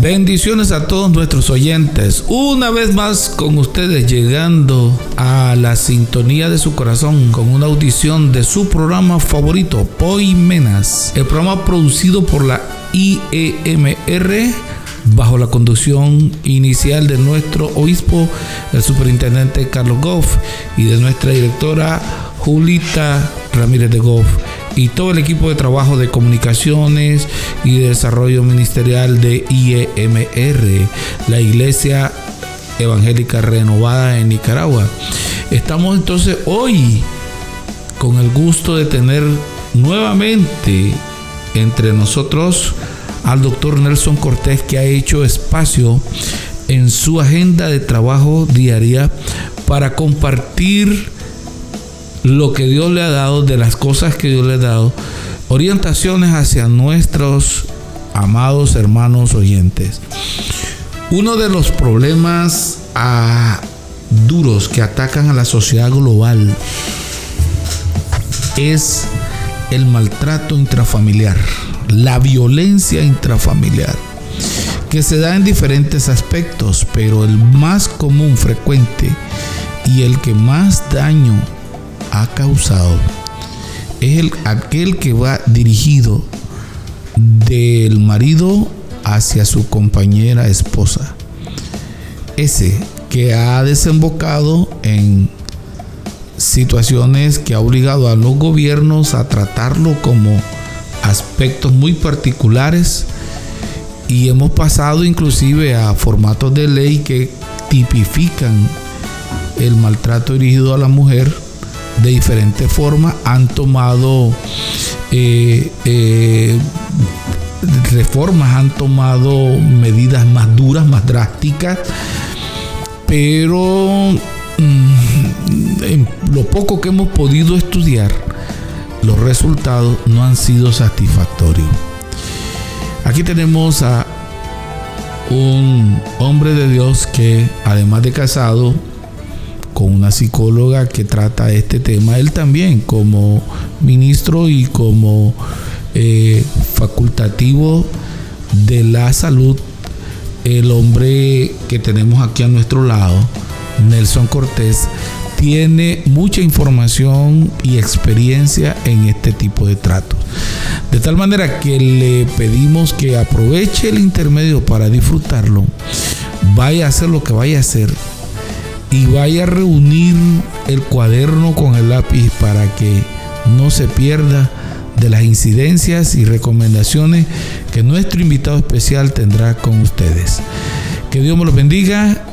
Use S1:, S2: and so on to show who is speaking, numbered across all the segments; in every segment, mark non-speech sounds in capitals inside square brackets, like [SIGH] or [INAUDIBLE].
S1: Bendiciones a todos nuestros oyentes. Una vez más con ustedes llegando a la sintonía de su corazón con una audición de su programa favorito, Poimenas. El programa producido por la IEMR bajo la conducción inicial de nuestro obispo, el superintendente Carlos Goff, y de nuestra directora Julita Ramírez de Goff y todo el equipo de trabajo de comunicaciones y de desarrollo ministerial de IEMR, la Iglesia Evangélica Renovada en Nicaragua. Estamos entonces hoy con el gusto de tener nuevamente entre nosotros al doctor Nelson Cortés que ha hecho espacio en su agenda de trabajo diaria para compartir lo que Dios le ha dado, de las cosas que Dios le ha dado, orientaciones hacia nuestros amados hermanos oyentes. Uno de los problemas ah, duros que atacan a la sociedad global es el maltrato intrafamiliar, la violencia intrafamiliar, que se da en diferentes aspectos, pero el más común, frecuente y el que más daño ha causado es el, aquel que va dirigido del marido hacia su compañera esposa. Ese que ha desembocado en situaciones que ha obligado a los gobiernos a tratarlo como aspectos muy particulares y hemos pasado inclusive a formatos de ley que tipifican el maltrato dirigido a la mujer de diferentes formas han tomado eh, eh, reformas, han tomado medidas más duras, más drásticas, pero mm, en lo poco que hemos podido estudiar, los resultados no han sido satisfactorios. Aquí tenemos a un hombre de Dios que además de casado, con una psicóloga que trata este tema, él también como ministro y como eh, facultativo de la salud, el hombre que tenemos aquí a nuestro lado, Nelson Cortés, tiene mucha información y experiencia en este tipo de tratos. De tal manera que le pedimos que aproveche el intermedio para disfrutarlo, vaya a hacer lo que vaya a hacer y vaya a reunir el cuaderno con el lápiz para que no se pierda de las incidencias y recomendaciones que nuestro invitado especial tendrá con ustedes. Que Dios me los bendiga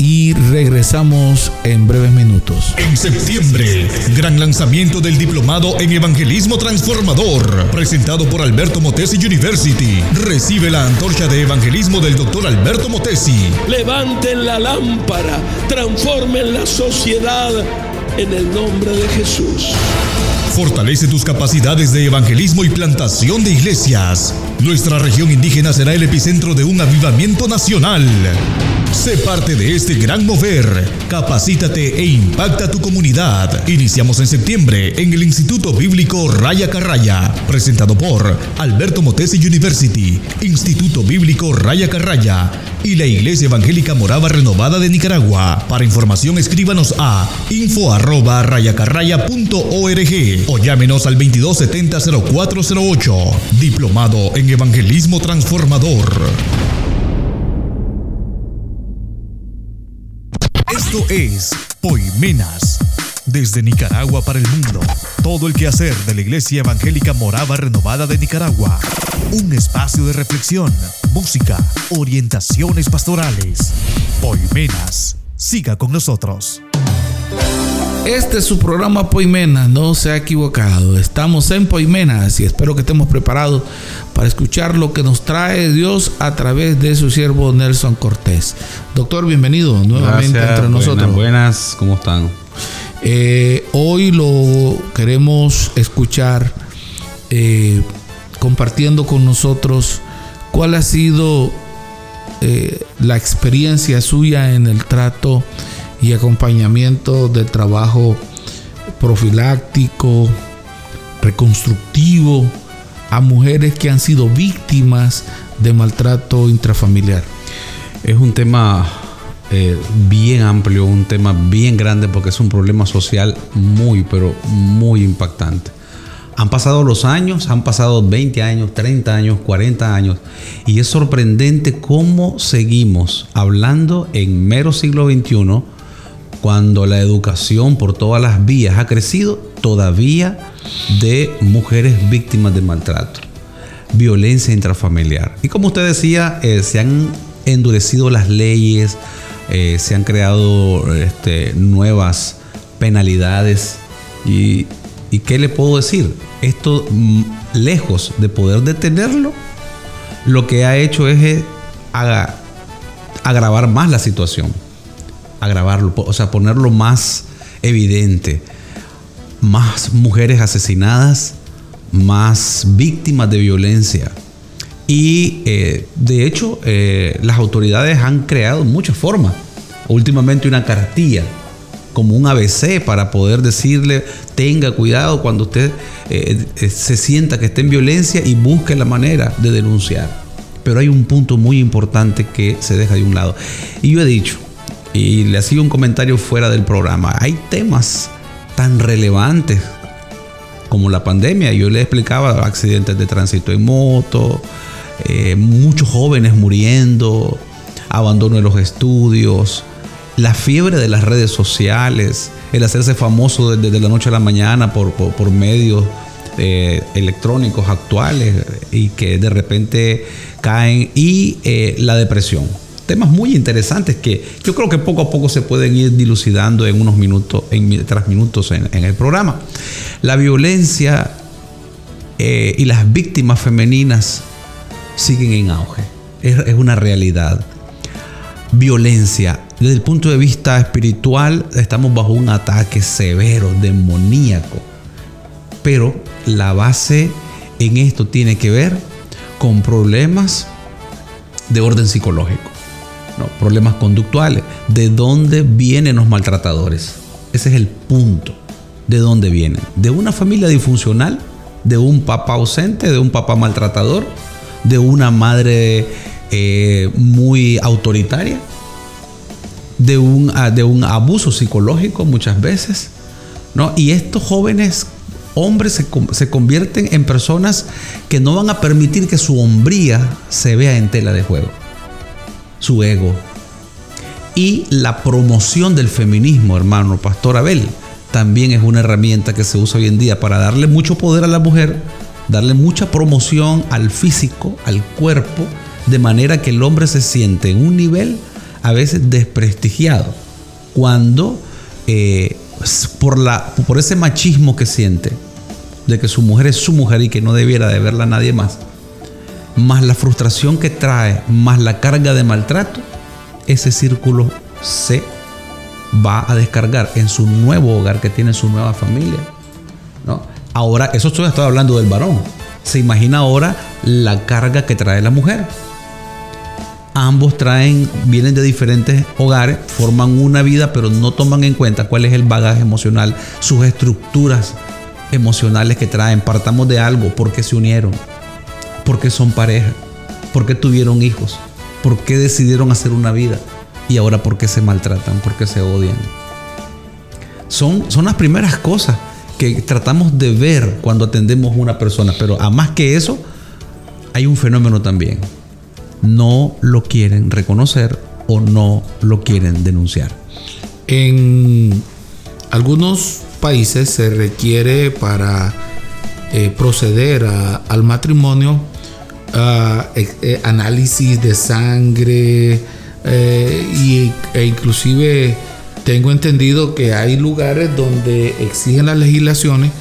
S1: y regresamos en breves minutos.
S2: En septiembre, gran lanzamiento del diplomado en Evangelismo Transformador, presentado por Alberto Motesi University. Recibe la antorcha de evangelismo del doctor Alberto Motesi.
S3: Levanten la lámpara, transformen la sociedad en el nombre de Jesús.
S2: Fortalece tus capacidades de evangelismo y plantación de iglesias. Nuestra región indígena será el epicentro de un avivamiento nacional. Sé parte de este gran mover. Capacítate e impacta tu comunidad. Iniciamos en septiembre en el Instituto Bíblico Raya Carraya, presentado por Alberto Motesi University, Instituto Bíblico Raya Carraya y la Iglesia Evangélica Morava Renovada de Nicaragua. Para información escríbanos a info arroba o llámenos al 2270-0408. Diplomado en Evangelismo Transformador. Esto es Poimenas. Desde Nicaragua para el mundo. Todo el quehacer de la Iglesia Evangélica Morava Renovada de Nicaragua. Un espacio de reflexión, música, orientaciones pastorales. Poimenas. Siga con nosotros.
S1: Este es su programa Poimenas, no se ha equivocado. Estamos en Poimenas y espero que estemos preparados para escuchar lo que nos trae Dios a través de su siervo Nelson Cortés. Doctor, bienvenido nuevamente entre nosotros.
S4: Buenas, ¿cómo están?
S1: Eh, hoy lo queremos escuchar eh, compartiendo con nosotros cuál ha sido eh, la experiencia suya en el trato y acompañamiento del trabajo profiláctico, reconstructivo a mujeres que han sido víctimas de maltrato intrafamiliar.
S4: Es un tema eh, bien amplio, un tema bien grande porque es un problema social muy, pero muy impactante. Han pasado los años, han pasado 20 años, 30 años, 40 años, y es sorprendente cómo seguimos hablando en mero siglo XXI, cuando la educación por todas las vías ha crecido, todavía de mujeres víctimas de maltrato, violencia intrafamiliar. Y como usted decía, eh, se han endurecido las leyes, eh, se han creado este, nuevas penalidades y, ¿qué le puedo decir? esto mm, lejos de poder detenerlo, lo que ha hecho es eh, agravar más la situación, agravarlo, o sea, ponerlo más evidente. Más mujeres asesinadas, más víctimas de violencia. Y eh, de hecho, eh, las autoridades han creado muchas formas. Últimamente una cartilla como un ABC para poder decirle tenga cuidado cuando usted eh, eh, se sienta que está en violencia y busque la manera de denunciar. Pero hay un punto muy importante que se deja de un lado. Y yo he dicho, y le hacía un comentario fuera del programa, hay temas tan relevantes como la pandemia. Yo le explicaba accidentes de tránsito en moto, eh, muchos jóvenes muriendo, abandono de los estudios, la fiebre de las redes sociales, el hacerse famoso desde la noche a la mañana por, medios eh, electrónicos actuales y que de repente caen y eh, la depresión. Temas muy interesantes que yo creo que poco a poco se pueden ir dilucidando en unos minutos, en tras minutos en, el programa. La violencia eh, y las víctimas femeninas siguen en auge. es una realidad. Violencia, desde el punto de vista espiritual, estamos bajo un ataque severo, demoníaco. Pero la base en esto tiene que ver con problemas de orden psicológico, problemas conductuales. ¿De dónde vienen los maltratadores? Ese es el punto. ¿De dónde vienen? ¿De una familia disfuncional? ¿De un papá ausente? ¿De un papá maltratador? ¿De una madre eh, muy autoritaria? de un, ah, de un abuso psicológico muchas veces, ¿no? Y estos jóvenes hombres se, convierten en personas que no van a permitir que su hombría se vea en tela de juego, su ego. Y la promoción del feminismo, hermano Pastor Abel, también es una herramienta que se usa hoy en día para darle mucho poder a la mujer, darle mucha promoción al físico, al cuerpo, de manera que el hombre se siente en un nivel a veces desprestigiado cuando eh, por, la, por ese machismo que siente de que su mujer es su mujer y que no debiera de verla a nadie más, más la frustración que trae, más la carga de maltrato, ese círculo se va a descargar en su nuevo hogar que tiene su nueva familia. ¿no? Ahora, eso estoy, estoy hablando del varón. Se imagina ahora la carga que trae la mujer ambos traen, vienen de diferentes hogares, forman una vida, pero no toman en cuenta cuál es el bagaje emocional, sus estructuras emocionales que traen. Partamos de algo, por qué se unieron, por qué son pareja, por qué tuvieron hijos, por qué decidieron hacer una vida y ahora por qué se maltratan, por qué se odian. Son, son las primeras cosas que tratamos de ver cuando atendemos a una persona, pero a más que eso, hay un fenómeno también. No lo quieren reconocer o no lo quieren denunciar.
S1: En algunos países se requiere para eh, proceder al matrimonio eh, eh, análisis de sangre y, e inclusive tengo entendido que hay lugares donde exigen las legislaciones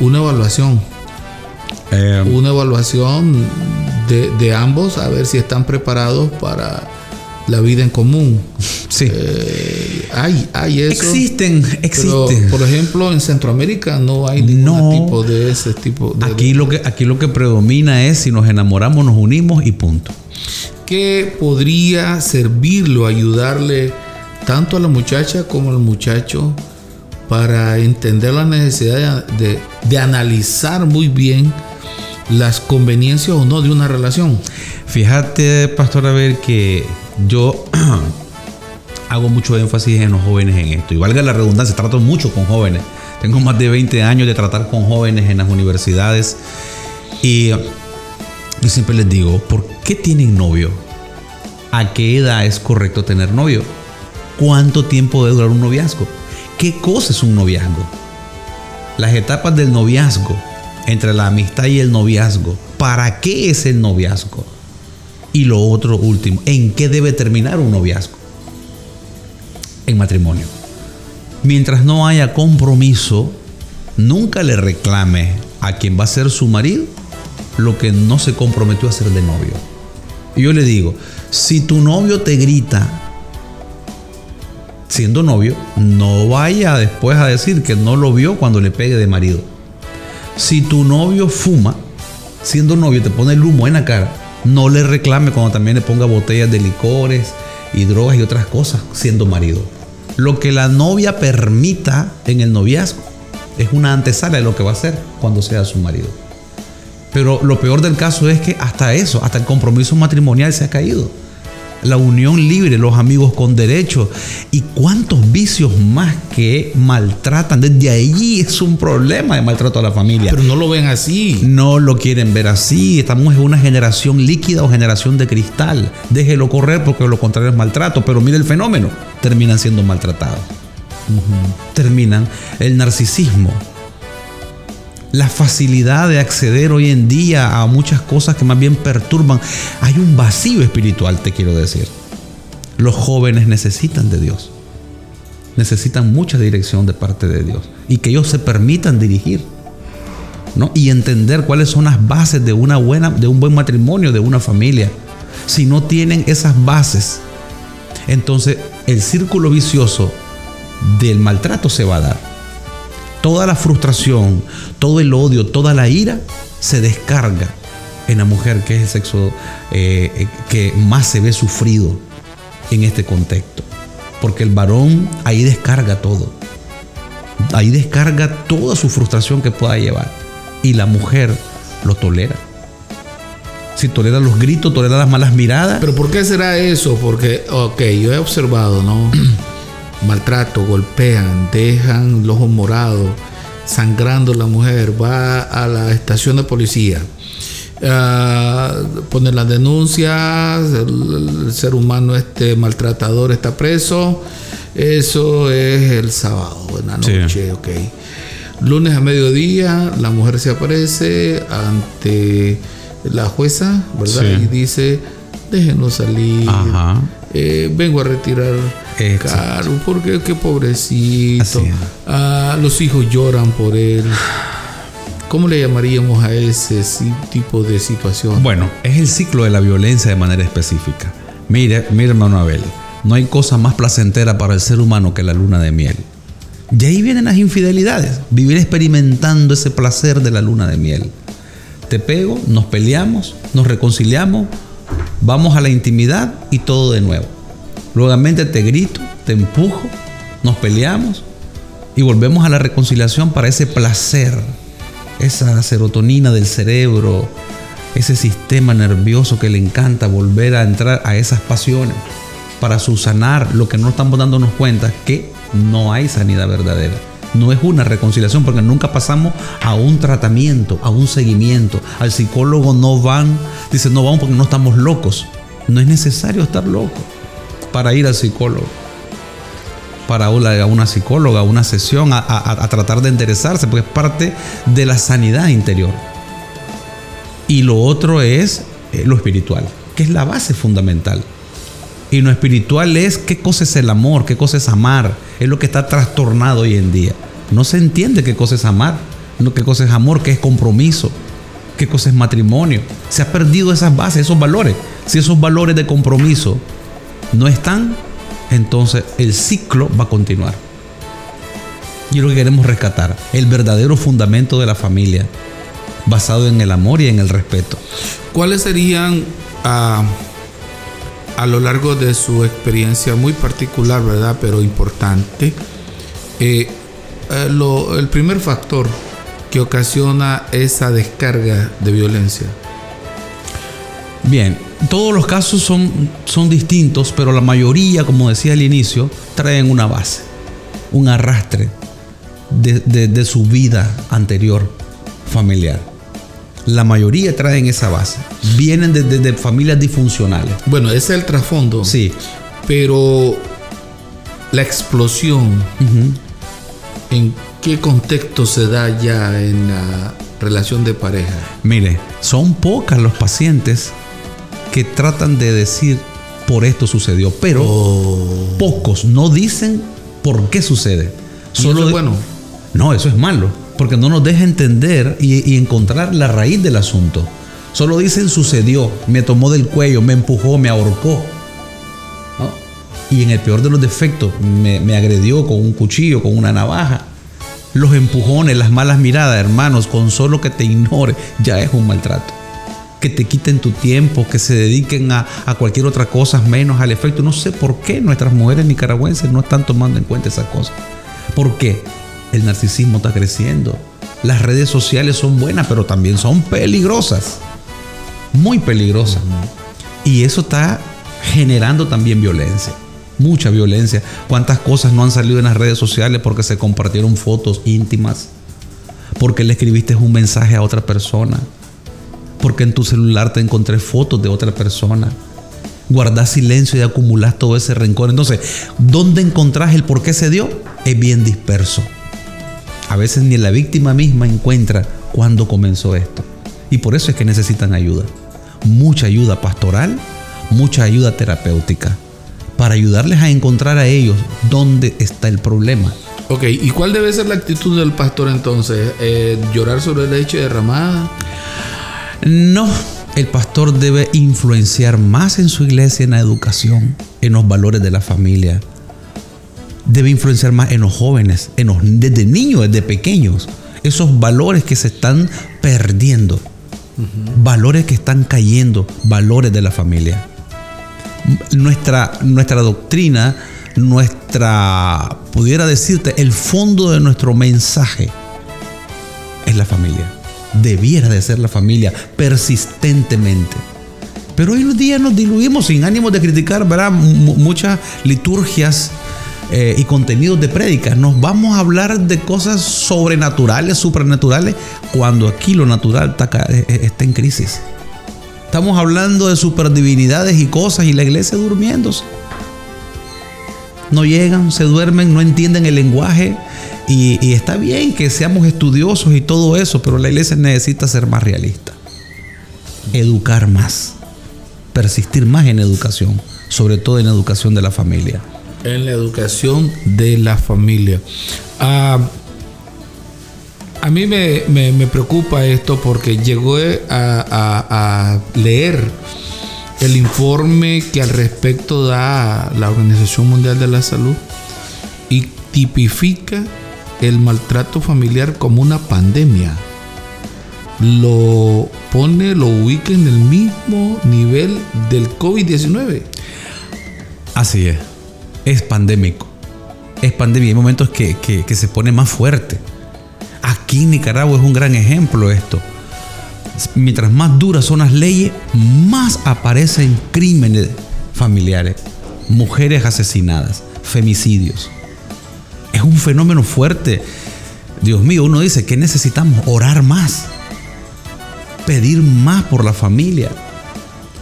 S1: una evaluación. Una evaluación de, de ambos a ver si están preparados para la vida en común.
S4: sí.
S1: Eh, hay, hay eso.
S4: existen,
S1: Pero,
S4: existen.
S1: por ejemplo, en Centroamérica no hay ningún
S4: No.
S1: tipo de ese tipo de.
S4: Aquí lo, que, aquí lo que predomina es si nos enamoramos, nos unimos y punto.
S1: que podría servirle o ayudarle tanto a la muchacha como al muchacho para entender la necesidad de, de- de analizar muy bien las conveniencias o no de una relación.
S4: Fíjate, pastor, a ver que yo [CLEARS THROAT] hago mucho énfasis en los jóvenes en esto. Y valga la redundancia, trato mucho con jóvenes. Tengo más de 20 años de tratar con jóvenes en las universidades. Y yo siempre les digo, ¿por qué tienen novio? ¿A qué edad es correcto tener novio? ¿Cuánto tiempo debe durar un noviazgo? ¿Qué cosa es un noviazgo? Las etapas del noviazgo, entre la amistad y el noviazgo. ¿Para qué es el noviazgo? Y lo otro último, ¿en qué debe terminar un noviazgo? En matrimonio. Mientras no haya compromiso, nunca le reclame a quien va a ser su marido lo que no se comprometió a hacer de novio. Y yo le digo, si tu novio te grita siendo novio, no vaya después a decir que no lo vio cuando le pegue de marido. Si tu novio fuma, siendo novio te pone el humo en la cara, no le reclame cuando también le ponga botellas de licores y drogas y otras cosas siendo marido. Lo que la novia permita en el noviazgo es una antesala de lo que va a hacer cuando sea su marido. Pero lo peor del caso es que hasta eso, hasta el compromiso matrimonial se ha caído. La unión libre, los amigos con derecho y cuántos vicios más que maltratan. Desde ahí es un problema de maltrato a la familia.
S1: Pero no lo ven así.
S4: No lo quieren ver así. Estamos en una generación líquida o generación de cristal. Déjelo correr porque lo contrario es maltrato. Pero mire el fenómeno. Terminan siendo maltratados. Terminan el narcisismo. La facilidad de acceder hoy en día a muchas cosas que más bien perturban. Hay un vacío espiritual, te quiero decir. Los jóvenes necesitan de Dios. Necesitan mucha dirección de parte de Dios. Y que ellos se permitan dirigir. ¿no? y entender cuáles son las bases de una buena, de un buen matrimonio, de una familia. Si no tienen esas bases, entonces el círculo vicioso del maltrato se va a dar. Toda la frustración, todo el odio, toda la ira se descarga en la mujer, que es el sexo eh, eh, que más se ve sufrido en este contexto. Porque el varón ahí descarga todo. Ahí descarga toda su frustración que pueda llevar. Y la mujer lo tolera. Si tolera los gritos, tolera las malas miradas.
S1: Pero ¿por qué será eso? Porque, ok, yo he observado, ¿no? Maltrato, golpean, dejan los ojos morados, sangrando la mujer, va a la estación de policía, ah, pone las denuncias, el, el ser humano este maltratador está preso, eso es el sábado, en la
S4: Sí.
S1: noche, ok. Lunes a mediodía, la mujer se aparece ante la jueza, ¿verdad?
S4: Sí.
S1: Y dice, déjenos salir.
S4: Ajá.
S1: Eh, vengo a retirar
S4: Exacto.
S1: caro porque qué pobrecito. Ah, los hijos lloran por él. ¿Cómo le llamaríamos a ese tipo de situación?
S4: Bueno, es el ciclo de la violencia de manera específica. Mire, mire hermano Abel, no hay cosa más placentera para el ser humano que la luna de miel. Y ahí vienen las infidelidades, vivir experimentando ese placer de la luna de miel. Te pego, nos peleamos, nos reconciliamos, vamos a la intimidad y todo de nuevo. Luego te grito, te empujo, nos peleamos y volvemos a la reconciliación para ese placer, esa serotonina del cerebro, ese sistema nervioso que le encanta volver a entrar a esas pasiones para subsanar lo que no estamos dándonos cuenta que no hay sanidad verdadera. No es una reconciliación porque nunca pasamos a un tratamiento, a un seguimiento. Al psicólogo no van, dice no vamos porque no estamos locos. No es necesario estar loco para ir al psicólogo para una, psicóloga, una sesión, a, a- a tratar de enderezarse, porque es parte de la sanidad interior. Y lo otro es eh, lo espiritual, que es la base fundamental. Y lo espiritual es qué cosa es el amor, qué cosa es amar. Es lo que está trastornado hoy en día. No se entiende qué cosa es amar, qué cosa es amor, qué es compromiso, qué cosa es matrimonio. Se ha perdido esas bases, esos valores. Si esos valores de compromiso no están, entonces el ciclo va a continuar. Y es lo que queremos rescatar, el verdadero fundamento de la familia, basado en el amor y en el respeto.
S1: ¿Cuáles serían ah, a lo largo de su experiencia muy particular, verdad, pero importante, eh, eh, lo- el primer factor que ocasiona esa descarga de violencia?
S4: Bien, todos los casos son, son distintos, pero la mayoría, como decía al inicio, traen una base, un arrastre de, de- de su vida anterior familiar. La mayoría traen esa base. Vienen de, de- familias disfuncionales.
S1: Bueno, ese es el trasfondo.
S4: Sí.
S1: Pero la explosión. ¿En qué contexto se da ya en la relación de pareja?
S4: Mire, son pocas los pacientes que tratan de decir por esto sucedió, pero pocos no dicen por qué sucede.
S1: ¿Y eso es bueno?
S4: No, eso es malo, porque no nos deja entender y, y encontrar la raíz del asunto. Solo dicen sucedió, me tomó del cuello, me empujó, me ahorcó. Y en el peor de los defectos, me, me agredió con un cuchillo, con una navaja. Los empujones, las malas miradas, hermanos, con solo que te ignore, ya es un maltrato. Que te quiten tu tiempo, que se dediquen a, a cualquier otra cosa menos al efecto. No sé por qué nuestras mujeres nicaragüenses no están tomando en cuenta esas cosas. ¿Por qué? El narcisismo está creciendo. Las redes sociales son buenas, pero también son peligrosas. Muy peligrosas. Y eso está generando también violencia. Mucha violencia. ¿Cuántas cosas no han salido en las redes sociales porque se compartieron fotos íntimas? Porque le escribiste un mensaje a otra persona. Porque en tu celular te encontré fotos de otra persona. Guardás silencio y acumulás todo ese rencor. Entonces, ¿dónde encontrás el por qué se dio? Es bien disperso. A veces ni la víctima misma encuentra cuándo comenzó esto. Y por eso es que necesitan ayuda. Mucha ayuda pastoral, mucha ayuda terapéutica. Para ayudarles a encontrar a ellos dónde está el problema.
S1: Ok, ¿y cuál debe ser la actitud del pastor entonces? Eh, ¿Llorar sobre leche derramada?
S4: No, el pastor debe influenciar más en su iglesia en la educación, en los valores de la familia. Debe influenciar más en los jóvenes, en los, desde niños, desde pequeños. Esos valores que se están perdiendo. Valores que están cayendo, valores de la familia. Nuestra, nuestra doctrina, nuestra, pudiera decirte, el fondo de nuestro mensaje es la familia. Debiera de ser la familia persistentemente. Pero hoy en día nos diluimos sin ánimo de criticar, ¿verdad? Muchas liturgias eh, y contenidos de prédicas. Nos vamos a hablar de cosas sobrenaturales, supernaturales, cuando aquí lo natural está, eh, está en crisis. Estamos hablando de superdivinidades y cosas y la iglesia durmiéndose. No llegan, se duermen, no entienden el lenguaje. Y, está bien que seamos estudiosos y todo eso, pero la iglesia necesita ser más realista. Educar más. Persistir más en educación. Sobre todo en educación de la familia.
S1: En la educación de la familia. Ah, a mí me, me- preocupa esto porque llegó a, a- a leer el informe que al respecto da la Organización Mundial de la Salud y tipifica el maltrato familiar como una pandemia. Lo pone, lo ubica en el mismo nivel del COVID-19.
S4: Así es. Es pandémico. Es pandemia. Hay momentos que, que- que se pone más fuerte. Aquí en Nicaragua es un gran ejemplo esto. Mientras más duras son las leyes, más aparecen crímenes familiares. Mujeres asesinadas, femicidios. Es un fenómeno fuerte. Dios mío, uno dice que necesitamos orar más. Pedir más por la familia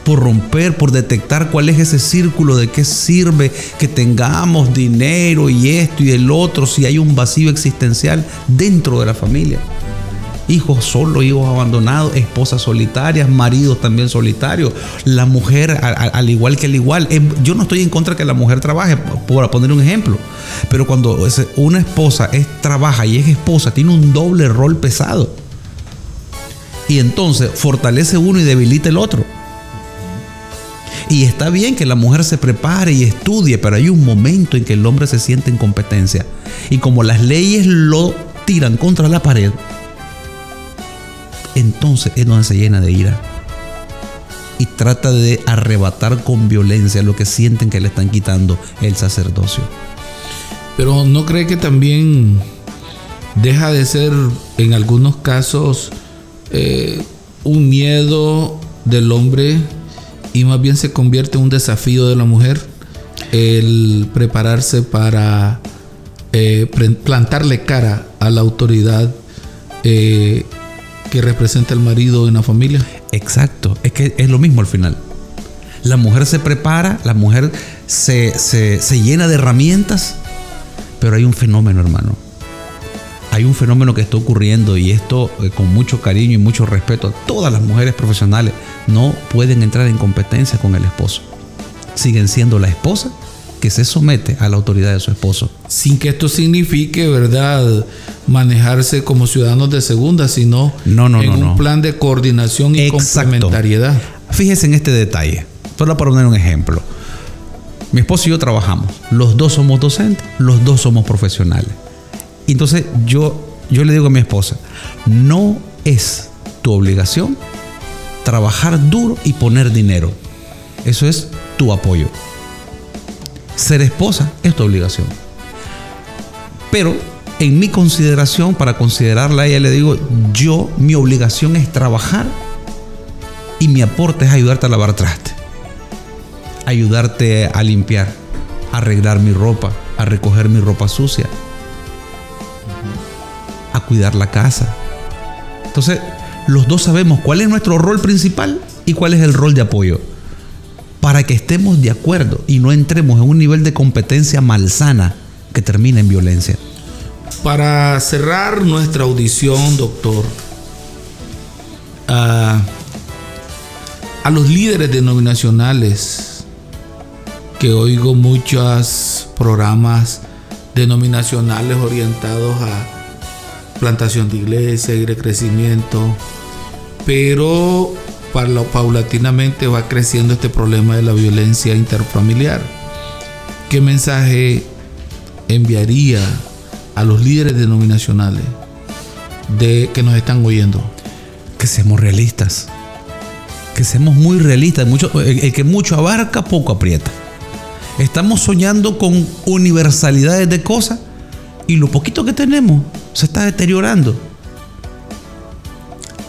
S4: por romper, por detectar cuál es ese círculo, de qué sirve que tengamos dinero y esto y el otro, si hay un vacío existencial dentro de la familia. hijos solos, hijos abandonados, esposas solitarias, maridos también solitarios, la mujer al, igual que el igual. Yo no estoy en contra de que la mujer trabaje, por poner un ejemplo, pero cuando una esposa es, trabaja y es esposa, tiene un doble rol pesado. Y entonces fortalece uno y debilita el otro. Y está bien que la mujer se prepare y estudie, pero hay un momento en que el hombre se siente en competencia. Y como las leyes lo tiran contra la pared, entonces es donde se llena de ira. Y trata de arrebatar con violencia lo que sienten que le están quitando el sacerdocio.
S1: Pero ¿no cree que también deja de ser en algunos casos eh, un miedo del hombre y más bien se convierte en un desafío de la mujer el prepararse para eh, plantarle cara a la autoridad eh, que representa el marido en la familia.
S4: Exacto, es que es lo mismo al final. La mujer se prepara, la mujer se, se llena de herramientas, pero hay un fenómeno, hermano. Hay un fenómeno que está ocurriendo y esto eh, con mucho cariño y mucho respeto a todas las mujeres profesionales no pueden entrar en competencia con el esposo. Siguen siendo la esposa que se somete a la autoridad de su esposo.
S1: Sin que esto signifique, ¿verdad?, manejarse como ciudadanos de segunda, sino
S4: no, no,
S1: en un plan de coordinación y complementariedad.
S4: Fíjese en este detalle. Solo para poner un ejemplo. Mi esposo y yo trabajamos. Los dos somos docentes, los dos somos profesionales. Entonces yo, yo le digo a mi esposa, no es tu obligación trabajar duro y poner dinero. Eso es tu apoyo. Ser esposa es tu obligación. Pero en mi consideración, para considerarla a ella, le digo, yo, mi obligación es trabajar y mi aporte es ayudarte a lavar traste, ayudarte a limpiar, arreglar mi ropa, a recoger mi ropa sucia, cuidar la casa. Entonces, los dos sabemos cuál es nuestro rol principal y cuál es el rol de apoyo para que estemos de acuerdo y no entremos en un nivel de competencia malsana que termine en violencia.
S1: Para cerrar nuestra audición, doctor, a, los líderes denominacionales, que oigo muchos programas denominacionales orientados a plantación de iglesia y de crecimiento, pero paulatinamente va creciendo este problema de la violencia interfamiliar. ¿Qué mensaje enviaría a los líderes denominacionales de que nos están oyendo?
S4: Que seamos realistas. Que seamos muy realistas. Mucho, el que mucho abarca, poco aprieta. Estamos soñando con universalidades de cosas y lo poquito que tenemos se está deteriorando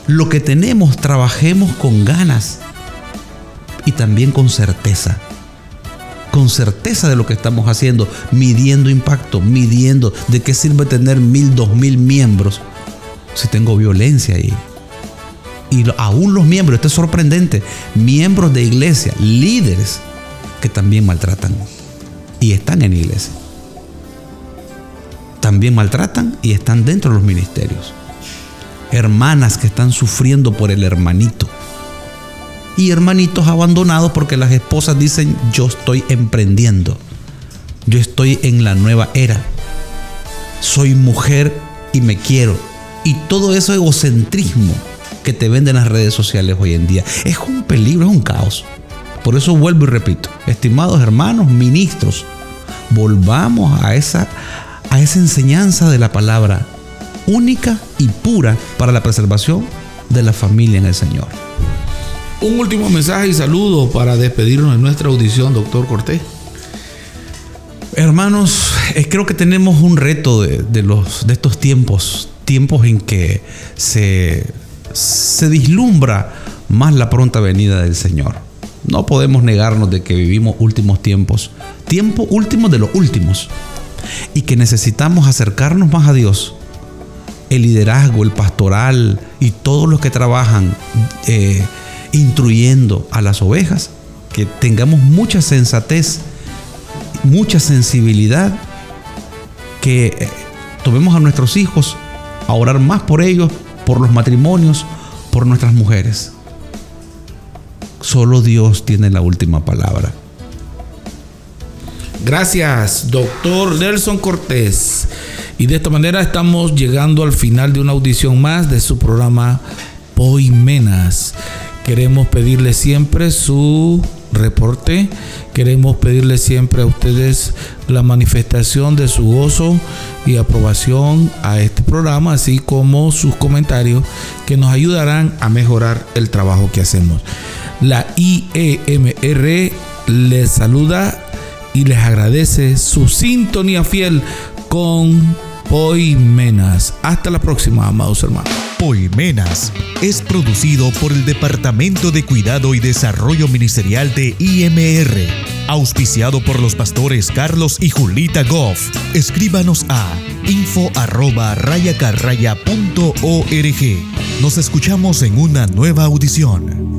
S4: lo que tenemos trabajemos con ganas y también con certeza. Con certeza de lo que estamos haciendo, midiendo impacto, midiendo de qué sirve tener mil, dos mil miembros si tengo violencia ahí. Y aún los miembros, esto es sorprendente, miembros de iglesia, líderes que también maltratan y están en iglesia. También maltratan y están dentro de los ministerios hermanas que están sufriendo por el hermanito. Y hermanitos abandonados porque las esposas dicen, yo estoy emprendiendo. Yo estoy en la nueva era. Soy mujer y me quiero. Y todo eso egocentrismo que te venden las redes sociales hoy en día es un peligro, es un caos. Por eso vuelvo y repito, estimados hermanos, ministros, volvamos a esa, a esa enseñanza de la palabra única y pura para la preservación de la familia en el Señor.
S1: Un último mensaje y saludo para despedirnos de nuestra audición, doctor Cortés.
S4: Hermanos, eh, creo que tenemos un reto de, los, de estos tiempos, tiempos en que se, se vislumbra más la pronta venida del Señor. No podemos negarnos de que vivimos últimos tiempos, tiempo último de los últimos, y que necesitamos acercarnos más a Dios el liderazgo, el pastoral y todos los que trabajan eh, instruyendo a las ovejas, que tengamos mucha sensatez, mucha sensibilidad, que eh, tomemos a nuestros hijos a orar más por ellos por los matrimonios, por nuestras mujeres. Solo Dios tiene la última palabra.
S1: Gracias, doctor Nelson Cortés. Y de esta manera estamos llegando al final de una audición más de su programa Poimenas. Queremos pedirle siempre su reporte. Queremos pedirle siempre a ustedes la manifestación de su gozo y aprobación a este programa, así como sus comentarios que nos ayudarán a mejorar el trabajo que hacemos. La IEMR les saluda y les agradece su sintonía fiel con Poimenas. Hasta la próxima, amados hermanos.
S2: Poimenas es producido por el Departamento de Cuidado y Desarrollo Ministerial de IMR, auspiciado por los pastores Carlos y Julita Goff. Escríbanos a info arroba rayacarraya.org. Nos escuchamos en una nueva audición.